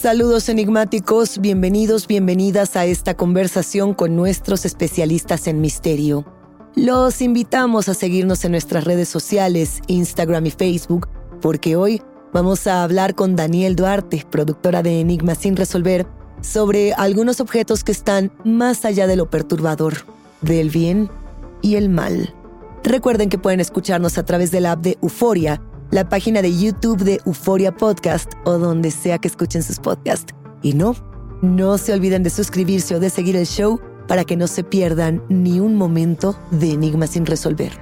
Saludos enigmáticos, bienvenidos, bienvenidas a esta conversación con nuestros especialistas en misterio. Los invitamos a seguirnos en nuestras redes sociales, Instagram y Facebook, porque hoy vamos a hablar con Daniel Duarte, productora de Enigmas sin resolver, sobre algunos objetos que están más allá de lo perturbador, del bien y el mal. Recuerden que pueden escucharnos a través de la app de Euforia la página de YouTube de Euforia Podcast o donde sea que escuchen sus podcasts. Y no, no se olviden de suscribirse o de seguir el show para que no se pierdan ni un momento de enigmas sin resolver.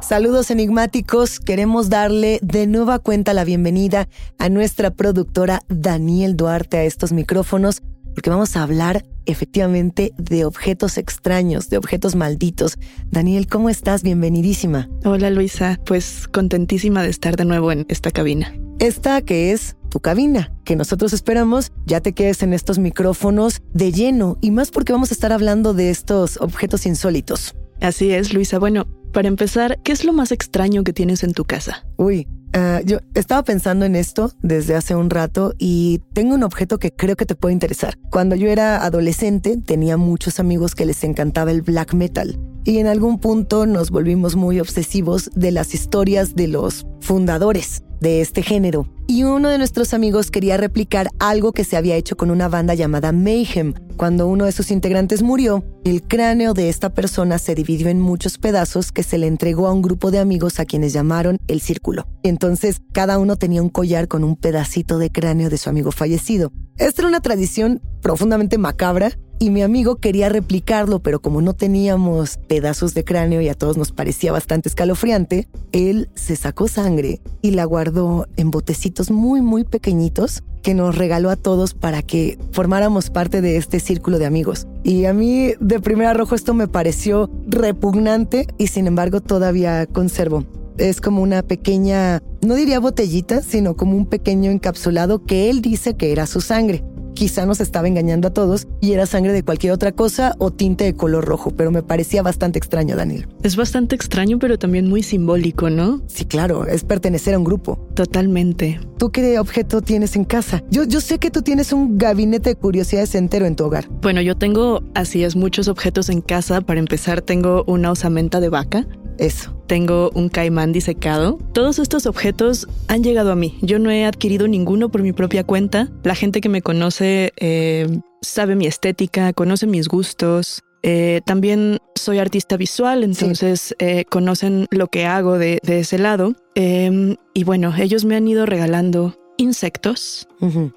Saludos enigmáticos, queremos darle de nueva cuenta la bienvenida a nuestra productora Daniel Duarte a estos micrófonos porque vamos a hablar efectivamente de objetos extraños, de objetos malditos. Daniel, ¿cómo estás? Bienvenidísima. Hola Luisa, pues contentísima de estar de nuevo en esta cabina. Esta que es tu cabina, que nosotros esperamos ya te quedes en estos micrófonos de lleno y más porque vamos a estar hablando de estos objetos insólitos. Así es, Luisa. Bueno, para empezar, ¿qué es lo más extraño que tienes en tu casa? Uy, Ah, yo estaba pensando en esto desde hace un rato y tengo un objeto que creo que te puede interesar. Cuando yo era adolescente tenía muchos amigos que les encantaba el black metal y en algún punto nos volvimos muy obsesivos de las historias de los fundadores de este género. Y uno de nuestros amigos quería replicar algo que se había hecho con una banda llamada Mayhem. Cuando uno de sus integrantes murió, el cráneo de esta persona se dividió en muchos pedazos que se le entregó a un grupo de amigos a quienes llamaron el círculo. Entonces, cada uno tenía un collar con un pedacito de cráneo de su amigo fallecido. Esta era una tradición profundamente macabra y mi amigo quería replicarlo, pero como no teníamos pedazos de cráneo y a todos nos parecía bastante escalofriante, él se sacó sangre y la guardó en botecitos muy, muy pequeñitos que nos regaló a todos para que formáramos parte de este círculo de amigos. Y a mí de primer arrojo esto me pareció repugnante y sin embargo todavía conservo. Es como una pequeña, no diría botellita, sino como un pequeño encapsulado que él dice que era su sangre quizá nos estaba engañando a todos y era sangre de cualquier otra cosa o tinte de color rojo, pero me parecía bastante extraño, Daniel. Es bastante extraño, pero también muy simbólico, ¿no? Sí, claro, es pertenecer a un grupo. Totalmente. ¿Tú qué objeto tienes en casa? Yo, yo sé que tú tienes un gabinete de curiosidades entero en tu hogar. Bueno, yo tengo, así es, muchos objetos en casa. Para empezar, tengo una osamenta de vaca eso. Tengo un caimán disecado. Todos estos objetos han llegado a mí. Yo no he adquirido ninguno por mi propia cuenta. La gente que me conoce eh, sabe mi estética, conoce mis gustos. Eh, también soy artista visual, entonces eh, conocen lo que hago de, ese lado. Em, y bueno, ellos me han ido regalando insectos,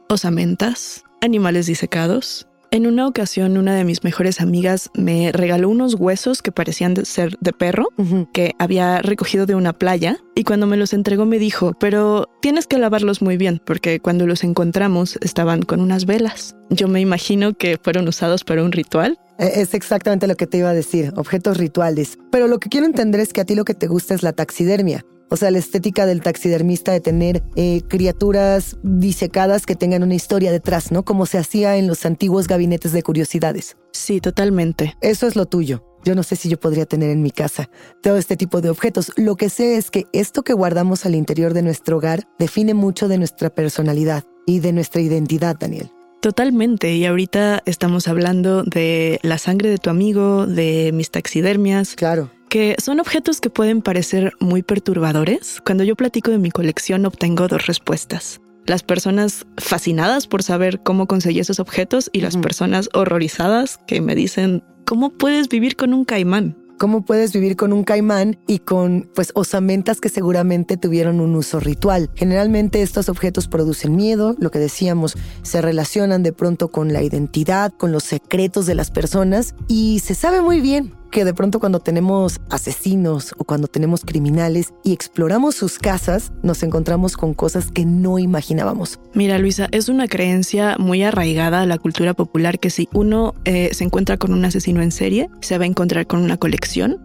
osamentas, animales disecados, en una ocasión, una de mis mejores amigas me regaló unos huesos que parecían de ser de perro que había recogido de una playa y cuando me los entregó me dijo, pero tienes que lavarlos muy bien porque cuando los encontramos estaban con unas velas. Yo me imagino que fueron usados para un ritual. E, es exactamente lo que te iba a decir, objetos rituales. Pero lo que quiero entender es que a ti lo que te gusta es la taxidermia. O sea, la estética del taxidermista de tener eh, criaturas disecadas que tengan una historia detrás, ¿no? Como se hacía en los antiguos gabinetes de curiosidades. Sí, totalmente. Eso es lo tuyo. Yo no sé si yo podría tener en mi casa todo este tipo de objetos. Lo que sé es que esto que guardamos al interior de nuestro hogar define mucho de nuestra personalidad y de nuestra identidad, Daniel. Totalmente, y ahorita estamos hablando de la sangre de tu amigo, de mis taxidermias. Claro que son objetos que pueden parecer muy perturbadores. Cuando yo platico de mi colección obtengo dos respuestas. Las personas fascinadas por saber cómo conseguí esos objetos y las personas horrorizadas que me dicen, ¿cómo puedes vivir con un caimán? ¿Cómo puedes vivir con un caimán y con pues osamentas que seguramente tuvieron un uso ritual? Generalmente estos objetos producen miedo, lo que decíamos, se relacionan de pronto con la identidad, con los secretos de las personas y se sabe muy bien que de pronto cuando tenemos asesinos o cuando tenemos criminales y exploramos sus casas, nos encontramos con cosas que no imaginábamos. Mira, Luisa, es una creencia muy arraigada a la cultura popular que si uno eh, se encuentra con un asesino en serie, se va a encontrar con una colección.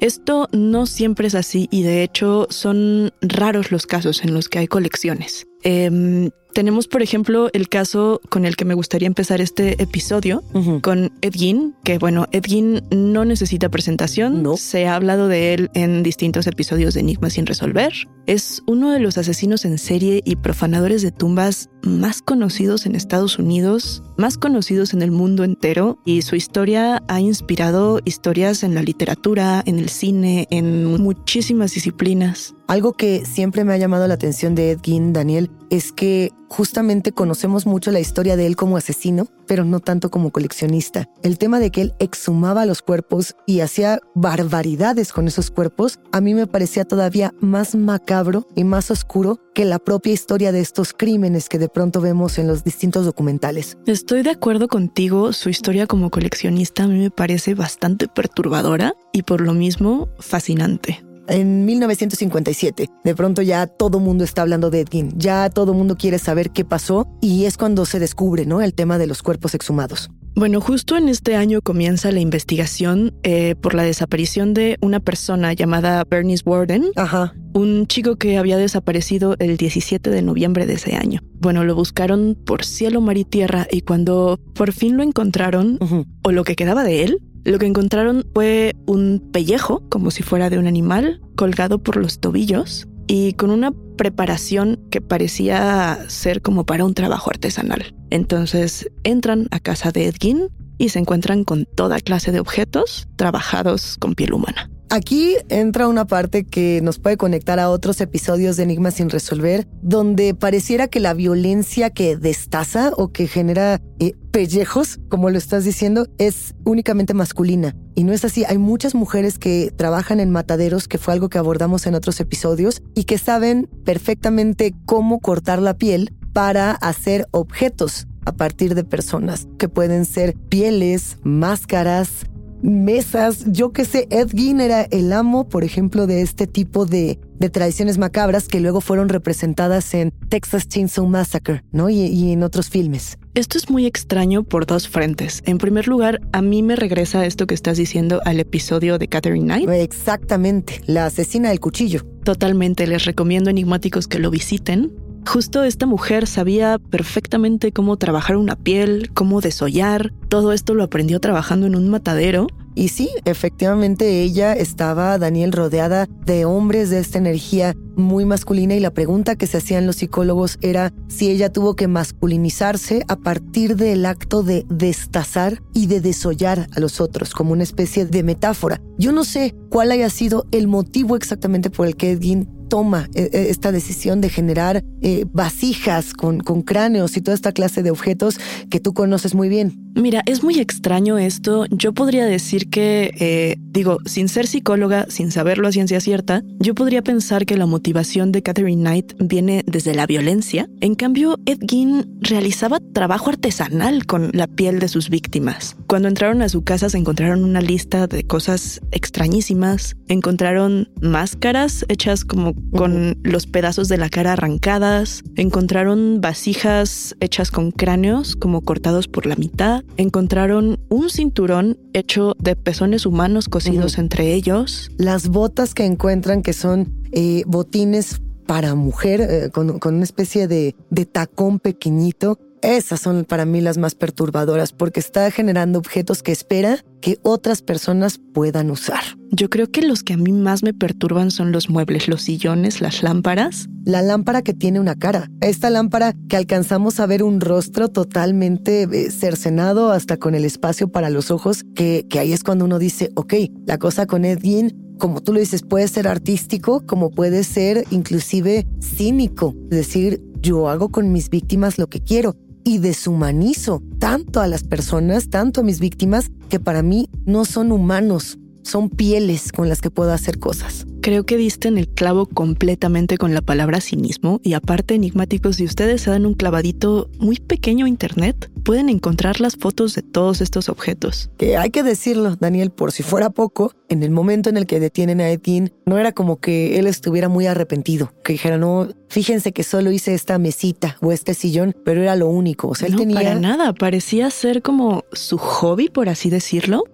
Esto no siempre es así y de hecho son raros los casos en los que hay colecciones. Em, tenemos, por ejemplo, el caso con el que me gustaría empezar este episodio, con Ed Gein, que bueno, Ed Gein no necesita presentación. No. Se ha hablado de él en distintos episodios de Enigma sin resolver. Es uno de los asesinos en serie y profanadores de tumbas más conocidos en Estados Unidos, más conocidos en el mundo entero, y su historia ha inspirado historias en la literatura, en el cine, en muchísimas disciplinas. Algo que siempre me ha llamado la atención de Ed Gein, Daniel, es que justamente conocemos mucho la historia de él como asesino, pero no tanto como coleccionista. El tema de que él exhumaba los cuerpos y hacía barbaridades con esos cuerpos, a mí me parecía todavía más macabro y más oscuro que la propia historia de estos crímenes que de pronto vemos en los distintos documentales. Estoy de acuerdo contigo, su historia como coleccionista a mí me parece bastante perturbadora y por lo mismo fascinante en 1957. De pronto ya todo mundo está hablando de Edgin, ya todo mundo quiere saber qué pasó y es cuando se descubre, ¿no? El tema de los cuerpos exhumados. Bueno, justo en este año comienza la investigación eh, por la desaparición de una persona llamada Bernice Warden, Ajá. un chico que había desaparecido el 17 de noviembre de ese año. Bueno, lo buscaron por cielo, mar y tierra y cuando por fin lo encontraron, o lo que quedaba de él, lo que encontraron fue un pellejo, como si fuera de un animal, colgado por los tobillos y con una preparación que parecía ser como para un trabajo artesanal. Entonces entran a casa de Edgin y se encuentran con toda clase de objetos trabajados con piel humana. Aquí entra una parte que nos puede conectar a otros episodios de Enigmas sin resolver, donde pareciera que la violencia que destaza o que genera eh, pellejos, como lo estás diciendo, es únicamente masculina. Y no es así. Hay muchas mujeres que trabajan en mataderos, que fue algo que abordamos en otros episodios, y que saben perfectamente cómo cortar la piel para hacer objetos a partir de personas, que pueden ser pieles, máscaras, mesas, yo que sé, Ed Gein era el amo, por ejemplo, de este tipo de, de tradiciones macabras que luego fueron representadas en Texas Chainsaw Massacre, ¿no? Y, y en otros filmes. Esto es muy extraño por dos frentes. En primer lugar, a mí me regresa esto que estás diciendo al episodio de Catherine Knight. Exactamente, la asesina del cuchillo. Totalmente, les recomiendo enigmáticos que lo visiten. Justo esta mujer sabía perfectamente cómo trabajar una piel, cómo desollar. Todo esto lo aprendió trabajando en un matadero. Y sí, efectivamente ella estaba, Daniel, rodeada de hombres de esta energía muy masculina y la pregunta que se hacían los psicólogos era si ella tuvo que masculinizarse a partir del acto de destazar y de desollar a los otros, como una especie de metáfora. Yo no sé cuál haya sido el motivo exactamente por el que Edgin toma eh, eh, esta decisión de generar eh, vasijas con, con cráneos y toda esta clase de objetos que tú conoces muy bien. Mira, es muy extraño esto. Yo podría decir que, digo, sin ser psicóloga, sin saberlo a ciencia cierta, yo podría pensar que la motivación de Catherine Knight viene desde la violencia. En cambio, Ed Gein realizaba trabajo artesanal con la piel de sus víctimas. Cuando entraron a su casa se encontraron una lista de cosas extrañísimas. Encontraron máscaras hechas como con los pedazos de la cara arrancadas. Encontraron vasijas hechas con cráneos como cortados por la mitad. Encontraron un cinturón hecho de pezones humanos cosidos entre ellos. Las botas que encuentran que son eh, botines para mujer eh, con, con una especie de, de tacón pequeñito. Esas son para mí las más perturbadoras porque está generando objetos que espera que otras personas puedan usar. Yo creo que los que a mí más me perturban son los muebles, los sillones, las lámparas. La lámpara que tiene una cara. Esta lámpara que alcanzamos a ver un rostro totalmente eh, cercenado hasta con el espacio para los ojos, que, que ahí es cuando uno dice, ok, la cosa con Ed Gein, como tú lo dices, puede ser artístico, como puede ser inclusive cínico. Es decir, yo hago con mis víctimas lo que quiero y deshumanizo tanto a las personas, tanto a mis víctimas, que para mí no son humanos, son pieles con las que puedo hacer cosas. Creo que diste en el clavo completamente con la palabra cinismo y aparte enigmáticos, si ustedes se dan un clavadito muy pequeño a internet, pueden encontrar las fotos de todos estos objetos. Que hay que decirlo, Daniel, por si fuera poco, en el momento en el que detienen a Edwin, no era como que él estuviera muy arrepentido, que dijera, no, fíjense que solo hice esta mesita o este sillón, pero era lo único. O sea, él no, tenía... para nada, parecía ser como su hobby, por así decirlo.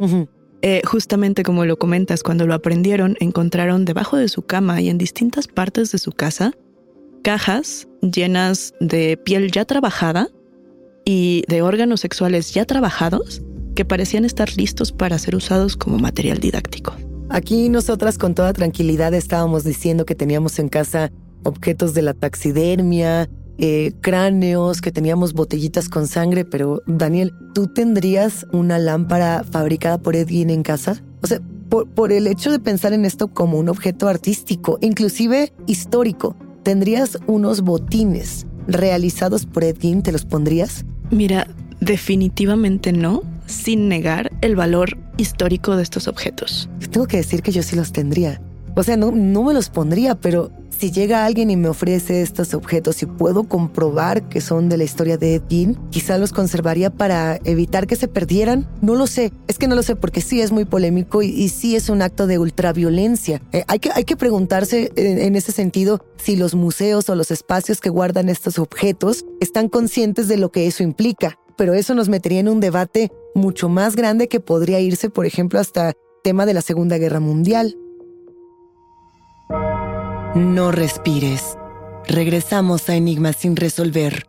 Eh, justamente como lo comentas, cuando lo aprendieron, encontraron debajo de su cama y en distintas partes de su casa cajas llenas de piel ya trabajada y de órganos sexuales ya trabajados que parecían estar listos para ser usados como material didáctico. Aquí nosotras con toda tranquilidad estábamos diciendo que teníamos en casa objetos de la taxidermia, eh, cráneos, que teníamos botellitas con sangre, pero Daniel, ¿tú tendrías una lámpara fabricada por Edwin en casa? O sea, por, por el hecho de pensar en esto como un objeto artístico, inclusive histórico, ¿tendrías unos botines realizados por Edwin? ¿Te los pondrías? Mira, definitivamente no, sin negar el valor histórico de estos objetos. Tengo que decir que yo sí los tendría. O sea, no, no me los pondría, pero si llega alguien y me ofrece estos objetos y puedo comprobar que son de la historia de Ed quizá los conservaría para evitar que se perdieran. No lo sé, es que no lo sé porque sí es muy polémico y, sí es un acto de ultraviolencia. Eh, hay, que, hay que preguntarse en, en ese sentido si los museos o los espacios que guardan estos objetos están conscientes de lo que eso implica. Pero eso nos metería en un debate mucho más grande que podría irse, por ejemplo, hasta tema de la Segunda Guerra Mundial. No respires. Regresamos a Enigmas sin resolver.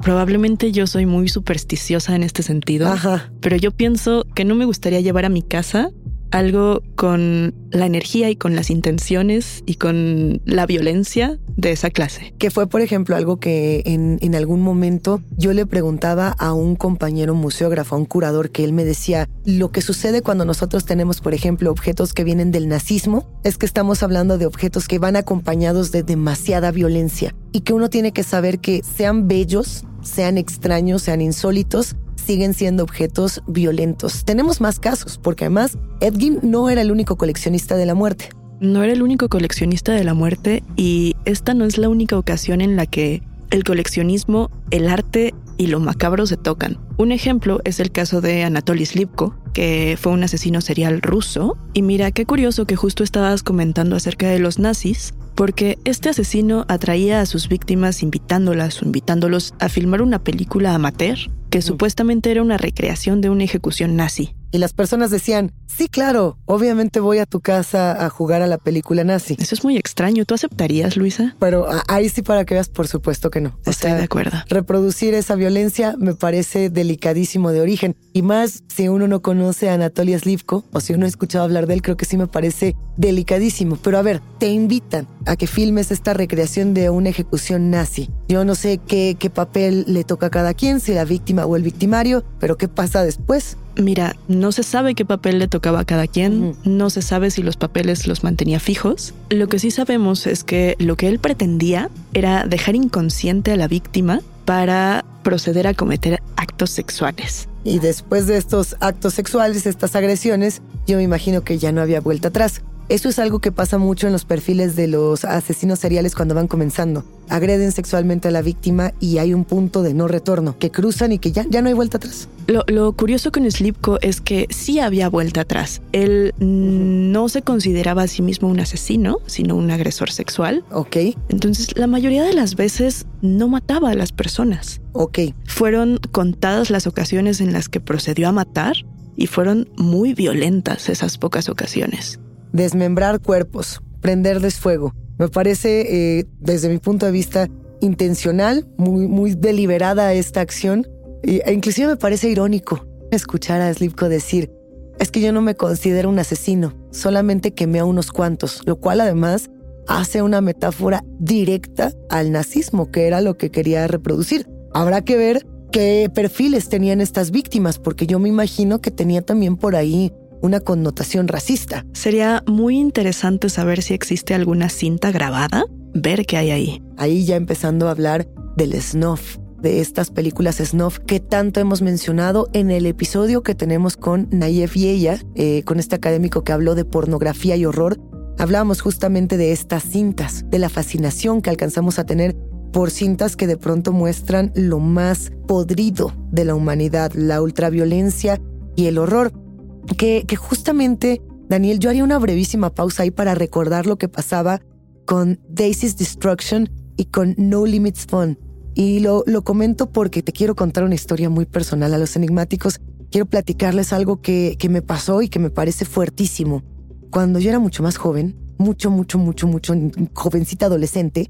Probablemente yo soy muy supersticiosa en este sentido, Ajá. pero yo pienso que no me gustaría llevar a mi casa algo con la energía y con las intenciones y con la violencia de esa clase. Que fue, por ejemplo, algo que en, en, algún momento yo le preguntaba a un compañero museógrafo, a un curador, que él me decía, lo que sucede cuando nosotros tenemos, por ejemplo, objetos que vienen del nazismo, es que estamos hablando de objetos que van acompañados de demasiada violencia y que uno tiene que saber que sean bellos, sean extraños, sean insólitos, siguen siendo objetos violentos. Tenemos más casos, porque además Edgin no era el único coleccionista de la muerte. No era el único coleccionista de la muerte y esta no es la única ocasión en la que el coleccionismo, el arte y lo macabro se tocan. Un ejemplo es el caso de Anatoly Slipko, que fue un asesino serial ruso. Y mira, qué curioso que justo estabas comentando acerca de los nazis, porque este asesino atraía a sus víctimas invitándolas o invitándolos a filmar una película amateur que supuestamente era una recreación de una ejecución nazi. Y las personas decían, sí, claro, obviamente voy a tu casa a jugar a la película nazi. Eso es muy extraño. ¿Tú aceptarías, Luisa? Pero ahí sí para que veas, por supuesto que no. O Estoy sea, de acuerdo. Reproducir esa violencia me parece delicadísimo de origen. Y más si uno no conoce a Anatoly Slivko o si uno ha escuchado hablar de él, creo que sí me parece delicadísimo. Pero a ver, te invitan a que filmes esta recreación de una ejecución nazi. Yo no sé qué, qué papel le toca a cada quien, si la víctima o el victimario, pero ¿qué pasa después? Mira, no se sabe qué papel le tocaba a cada quien, uh -huh. no se sabe si los papeles los mantenía fijos. Lo que sí sabemos es que lo que él pretendía era dejar inconsciente a la víctima para proceder a cometer actos sexuales. Y después de estos actos sexuales, estas agresiones, yo me imagino que ya no había vuelta atrás. Eso es algo que pasa mucho en los perfiles de los asesinos seriales cuando van comenzando. Agreden sexualmente a la víctima y hay un punto de no retorno, que cruzan y que ya, ya no hay vuelta atrás. Lo, lo curioso con Slipko es que sí había vuelta atrás. Él no se consideraba a sí mismo un asesino, sino un agresor sexual. Ok. Entonces, la mayoría de las veces no mataba a las personas. Ok. Fueron contadas las ocasiones en las que procedió a matar y fueron muy violentas esas pocas ocasiones desmembrar cuerpos, prenderles fuego. Me parece, eh, desde mi punto de vista, intencional, muy, muy deliberada esta acción. E inclusive me parece irónico escuchar a Slipko decir, es que yo no me considero un asesino, solamente quemé a unos cuantos, lo cual además hace una metáfora directa al nazismo, que era lo que quería reproducir. Habrá que ver qué perfiles tenían estas víctimas, porque yo me imagino que tenía también por ahí una connotación racista. Sería muy interesante saber si existe alguna cinta grabada, ver qué hay ahí. Ahí ya empezando a hablar del snuff, de estas películas snuff que tanto hemos mencionado en el episodio que tenemos con Nayef Yeya, eh, con este académico que habló de pornografía y horror. Hablábamos justamente de estas cintas, de la fascinación que alcanzamos a tener por cintas que de pronto muestran lo más podrido de la humanidad, la ultraviolencia y el horror. Que, justamente, Daniel, yo haría una brevísima pausa ahí para recordar lo que pasaba con Daisy's Destruction y con No Limits Fun. Y lo, lo comento porque te quiero contar una historia muy personal a los enigmáticos. Quiero platicarles algo que, que me pasó y que me parece fuertísimo. Cuando yo era mucho más joven, mucho, mucho, mucho, mucho, jovencita adolescente,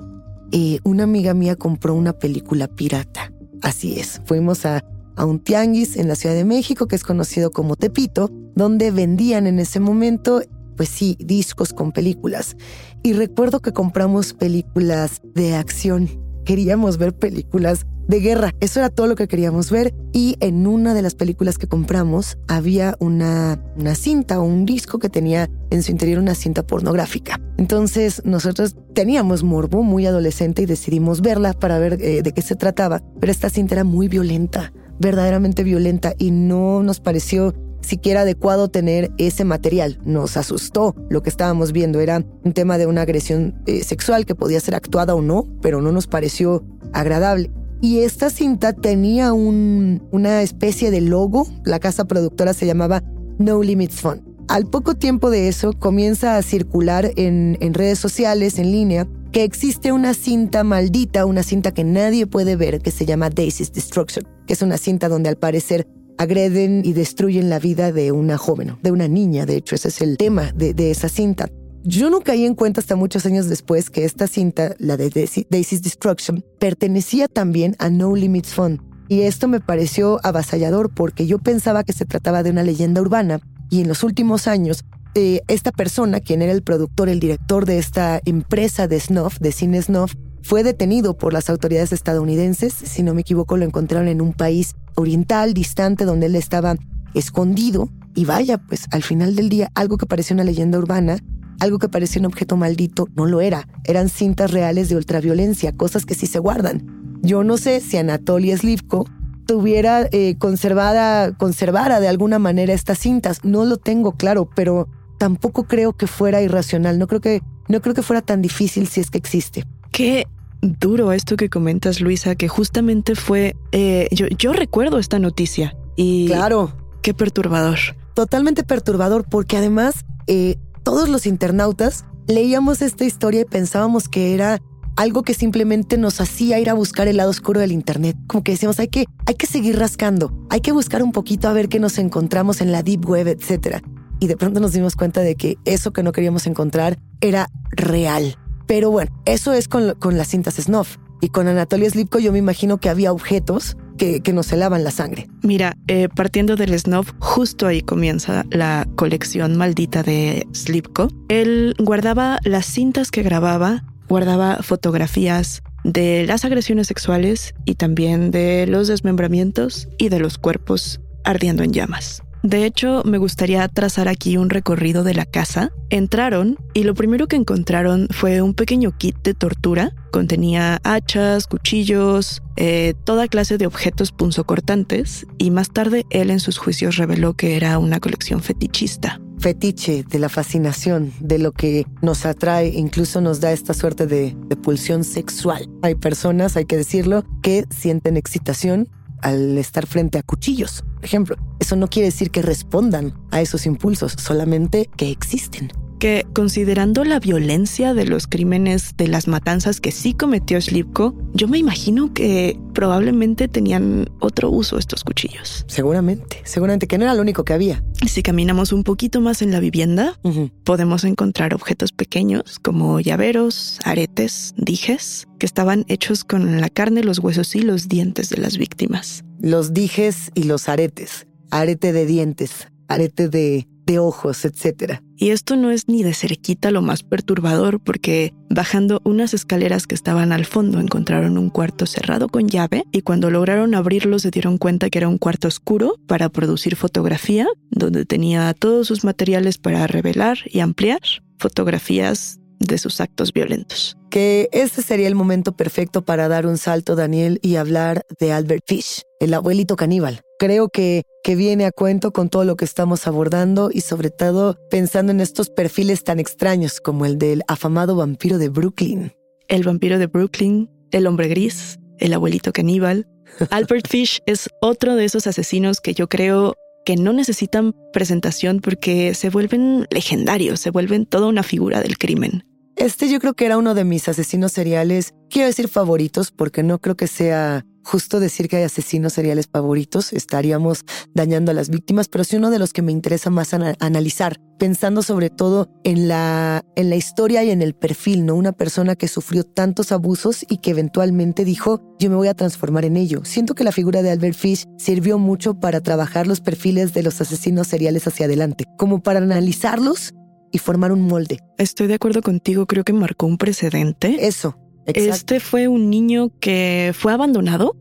eh, una amiga mía compró una película pirata. Así es, fuimos a, a un tianguis en la Ciudad de México, que es conocido como Tepito, donde vendían en ese momento, pues sí, discos con películas. Y recuerdo que compramos películas de acción. Queríamos ver películas de guerra. Eso era todo lo que queríamos ver. Y en una de las películas que compramos había una, una cinta o un disco que tenía en su interior una cinta pornográfica. Entonces nosotros teníamos morbo muy adolescente y decidimos verla para ver eh, de qué se trataba. Pero esta cinta era muy violenta, verdaderamente violenta y no nos pareció siquiera adecuado tener ese material. Nos asustó lo que estábamos viendo. Era un tema de una agresión eh, sexual que podía ser actuada o no, pero no nos pareció agradable. Y esta cinta tenía un, una especie de logo. La casa productora se llamaba No Limits Fun. Al poco tiempo de eso comienza a circular en, redes sociales, en línea, que existe una cinta maldita, una cinta que nadie puede ver, que se llama Daisy's Destruction, que es una cinta donde al parecer agreden y destruyen la vida de una joven, de una niña, de hecho, ese es el tema de, de esa cinta. Yo no caí en cuenta hasta muchos años después que esta cinta, la de Daisy's Destruction, pertenecía también a No Limits Fun. Y esto me pareció avasallador porque yo pensaba que se trataba de una leyenda urbana y en los últimos años eh, esta persona, quien era el productor, el director de esta empresa de snuff, de cine snuff, fue detenido por las autoridades estadounidenses. Si no me equivoco, lo encontraron en un país oriental, distante, donde él estaba escondido. Y vaya, pues al final del día, algo que parecía una leyenda urbana algo que parecía un objeto maldito no lo era. Eran cintas reales de ultraviolencia, cosas que sí se guardan. Yo no sé si Anatoly Slivko tuviera eh, conservada, conservara de alguna manera estas cintas. No lo tengo claro, pero tampoco creo que fuera irracional. No creo que, no creo que fuera tan difícil si es que existe. Qué duro esto que comentas, Luisa, que justamente fue. Eh, yo, yo recuerdo esta noticia y. Claro. Qué perturbador. Totalmente perturbador, porque además eh, todos los internautas leíamos esta historia y pensábamos que era algo que simplemente nos hacía ir a buscar el lado oscuro del Internet. Como que decíamos, hay que, hay que seguir rascando, hay que buscar un poquito a ver qué nos encontramos en la Deep Web, etc. Y de pronto nos dimos cuenta de que eso que no queríamos encontrar era real. Pero bueno, eso es con, con las cintas Snuff. Y con Anatoly Slipko yo me imagino que había objetos que, nos helaban la sangre. Mira, eh, partiendo del snob, justo ahí comienza la colección maldita de Slipko. Él guardaba las cintas que grababa, guardaba fotografías de las agresiones sexuales y también de los desmembramientos y de los cuerpos ardiendo en llamas. De hecho, me gustaría trazar aquí un recorrido de la casa. Entraron y lo primero que encontraron fue un pequeño kit de tortura. Contenía hachas, cuchillos, eh, toda clase de objetos punzocortantes y más tarde él en sus juicios reveló que era una colección fetichista fetiche, de la fascinación, de lo que nos atrae, incluso nos da esta suerte de, de, pulsión sexual. Hay personas, hay que decirlo, que sienten excitación al estar frente a cuchillos, por ejemplo. Eso no quiere decir que respondan a esos impulsos, solamente que existen que considerando la violencia de los crímenes de las matanzas que sí cometió Slipko, yo me imagino que probablemente tenían otro uso estos cuchillos. Seguramente, seguramente que no era lo único que había. Si caminamos un poquito más en la vivienda, podemos encontrar objetos pequeños como llaveros, aretes, dijes, que estaban hechos con la carne, los huesos y los dientes de las víctimas. Los dijes y los aretes, arete de dientes, arete de de ojos, etc. Y esto no es ni de cerquita lo más perturbador porque bajando unas escaleras que estaban al fondo encontraron un cuarto cerrado con llave y cuando lograron abrirlo se dieron cuenta que era un cuarto oscuro para producir fotografía donde tenía todos sus materiales para revelar y ampliar, fotografías de sus actos violentos. Que este sería el momento perfecto para dar un salto, Daniel, y hablar de Albert Fish, el abuelito caníbal. Creo que, que viene a cuento con todo lo que estamos abordando y sobre todo pensando en estos perfiles tan extraños como el del afamado vampiro de Brooklyn. El vampiro de Brooklyn, el hombre gris, el abuelito caníbal. Albert Fish es otro de esos asesinos que yo creo que no necesitan presentación porque se vuelven legendarios, se vuelven toda una figura del crimen. Este yo creo que era uno de mis asesinos seriales, quiero decir favoritos, porque no creo que sea justo decir que hay asesinos seriales favoritos, estaríamos dañando a las víctimas, pero sí uno de los que me interesa más analizar, pensando sobre todo en la, en la historia y en el perfil, ¿no? Una persona que sufrió tantos abusos y que eventualmente dijo, yo me voy a transformar en ello. Siento que la figura de Albert Fish sirvió mucho para trabajar los perfiles de los asesinos seriales hacia adelante, como para analizarlos y formar un molde. Estoy de acuerdo contigo, creo que marcó un precedente. Eso. Este fue un niño que fue abandonado,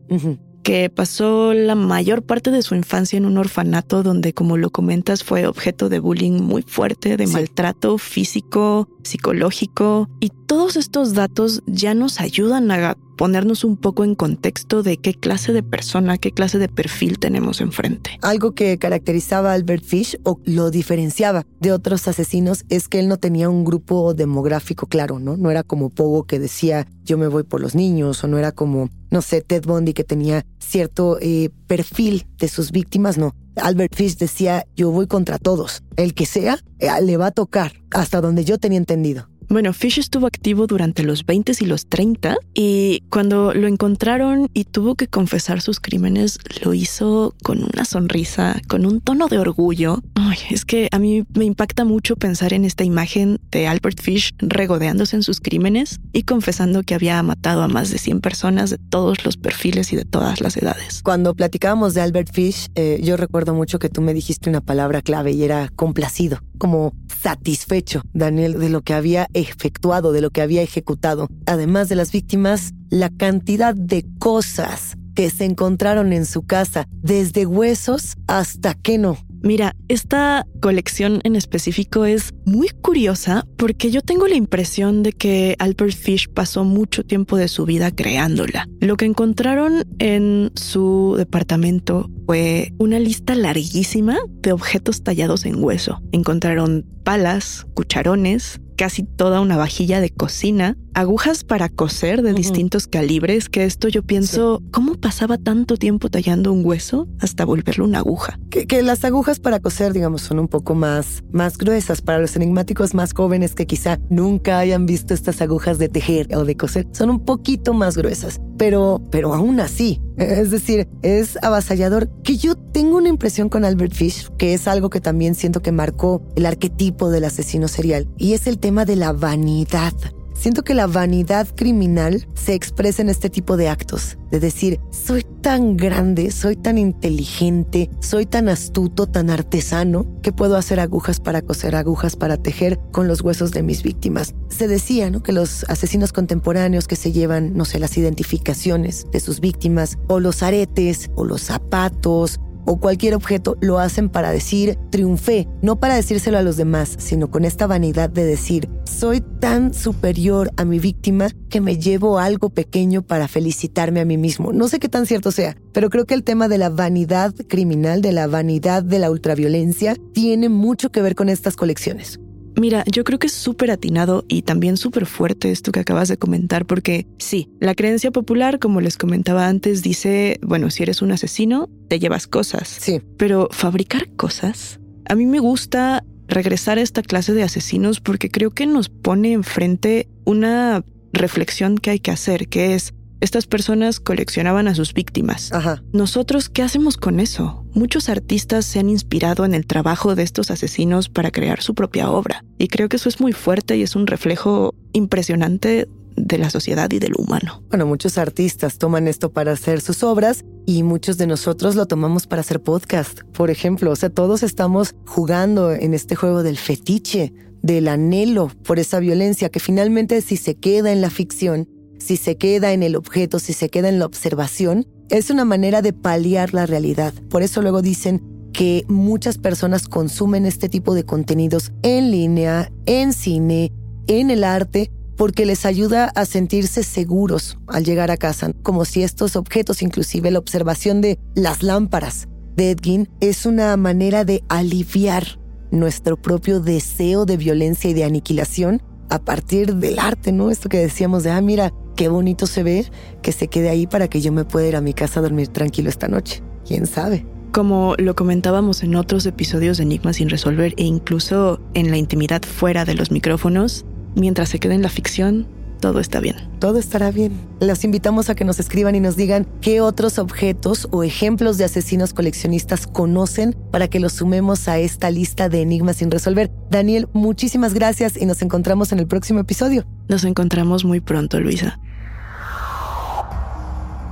que pasó la mayor parte de su infancia en un orfanato donde, como lo comentas, fue objeto de bullying muy fuerte, de maltrato físico, psicológico. Y todos estos datos ya nos ayudan a ponernos un poco en contexto de qué clase de persona, qué clase de perfil tenemos enfrente. Algo que caracterizaba a Albert Fish o lo diferenciaba de otros asesinos es que él no tenía un grupo demográfico claro, ¿no? No era como Pogo que decía yo me voy por los niños o no era como, no sé, Ted Bundy que tenía cierto eh, perfil de sus víctimas, no. Albert Fish decía yo voy contra todos, el que sea, eh, le va a tocar, hasta donde yo tenía entendido. Bueno, Fish estuvo activo durante los 20 y los 30 y cuando lo encontraron y tuvo que confesar sus crímenes, lo hizo con una sonrisa, con un tono de orgullo. Ay, es que a mí me impacta mucho pensar en esta imagen de Albert Fish regodeándose en sus crímenes y confesando que había matado a más de 100 personas de todos los perfiles y de todas las edades. Cuando platicábamos de Albert Fish, eh, yo recuerdo mucho que tú me dijiste una palabra clave y era complacido, como satisfecho, Daniel, de lo que había efectuado, de lo que había ejecutado. Además de las víctimas, la cantidad de cosas que se encontraron en su casa, desde huesos hasta que no. Mira, esta colección en específico es muy curiosa porque yo tengo la impresión de que Albert Fish pasó mucho tiempo de su vida creándola. Lo que encontraron en su departamento fue una lista larguísima de objetos tallados en hueso. Encontraron palas, cucharones, casi toda una vajilla de cocina, agujas para coser de distintos calibres, que esto yo pienso, ¿cómo pasaba tanto tiempo tallando un hueso hasta volverlo una aguja? Que, las agujas para coser, digamos, son un poco más, más gruesas. Para los enigmáticos más jóvenes que quizá nunca hayan visto estas agujas de tejer o de coser, son un poquito más gruesas, pero, pero aún así, es decir, es avasallador. Que yo tengo una impresión con Albert Fish, que es algo que también siento que marcó el arquetipo del asesino serial, y es el tema de la vanidad. Siento que la vanidad criminal se expresa en este tipo de actos, de decir, soy tan grande, soy tan inteligente, soy tan astuto, tan artesano, que puedo hacer agujas para coser, agujas para tejer con los huesos de mis víctimas. Se decía, ¿no? Que los asesinos contemporáneos que se llevan, no sé, las identificaciones de sus víctimas, o los aretes, o los zapatos, o cualquier objeto lo hacen para decir triunfé, no para decírselo a los demás, sino con esta vanidad de decir soy tan superior a mi víctima que me llevo algo pequeño para felicitarme a mí mismo. No sé qué tan cierto sea, pero creo que el tema de la vanidad criminal, de la vanidad de la ultraviolencia, tiene mucho que ver con estas colecciones. Mira, yo creo que es súper atinado y también súper fuerte esto que acabas de comentar, porque sí, la creencia popular, como les comentaba antes, dice, bueno, si eres un asesino, te llevas cosas. Sí. Pero fabricar cosas, a mí me gusta regresar a esta clase de asesinos porque creo que nos pone enfrente una reflexión que hay que hacer, que es, estas personas coleccionaban a sus víctimas. Ajá. Nosotros, ¿qué hacemos con eso? Muchos artistas se han inspirado en el trabajo de estos asesinos para crear su propia obra. Y creo que eso es muy fuerte y es un reflejo impresionante de la sociedad y del humano. Bueno, muchos artistas toman esto para hacer sus obras y muchos de nosotros lo tomamos para hacer podcast, por ejemplo. O sea, todos estamos jugando en este juego del fetiche, del anhelo por esa violencia que finalmente si se queda en la ficción, si se queda en el objeto, si se queda en la observación, es una manera de paliar la realidad. Por eso luego dicen que muchas personas consumen este tipo de contenidos en línea, en cine, en el arte porque les ayuda a sentirse seguros al llegar a casa, como si estos objetos, inclusive la observación de las lámparas de Edgin, es una manera de aliviar nuestro propio deseo de violencia y de aniquilación a partir del arte, ¿no? Esto que decíamos de, ah, mira, qué bonito se ve, que se quede ahí para que yo me pueda ir a mi casa a dormir tranquilo esta noche. ¿Quién sabe? Como lo comentábamos en otros episodios de Enigmas sin resolver e incluso en la intimidad fuera de los micrófonos, mientras se quede en la ficción, todo está bien. Todo estará bien. Los invitamos a que nos escriban y nos digan qué otros objetos o ejemplos de asesinos coleccionistas conocen para que los sumemos a esta lista de enigmas sin resolver. Daniel, muchísimas gracias y nos encontramos en el próximo episodio. Nos encontramos muy pronto, Luisa.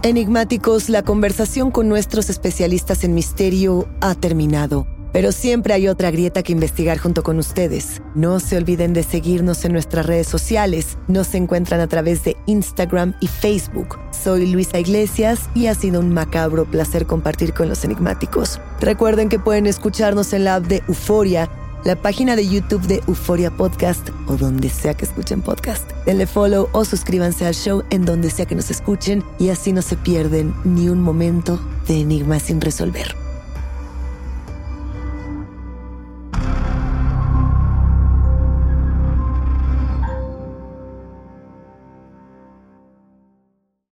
Enigmáticos, la conversación con nuestros especialistas en misterio ha terminado. Pero siempre hay otra grieta que investigar junto con ustedes. No se olviden de seguirnos en nuestras redes sociales. Nos encuentran a través de Instagram y Facebook. Soy Luisa Iglesias y ha sido un macabro placer compartir con los enigmáticos. Recuerden que pueden escucharnos en la app de Euforia, la página de YouTube de Euforia Podcast o donde sea que escuchen podcast. Denle follow o suscríbanse al show en donde sea que nos escuchen y así no se pierden ni un momento de enigmas sin resolver.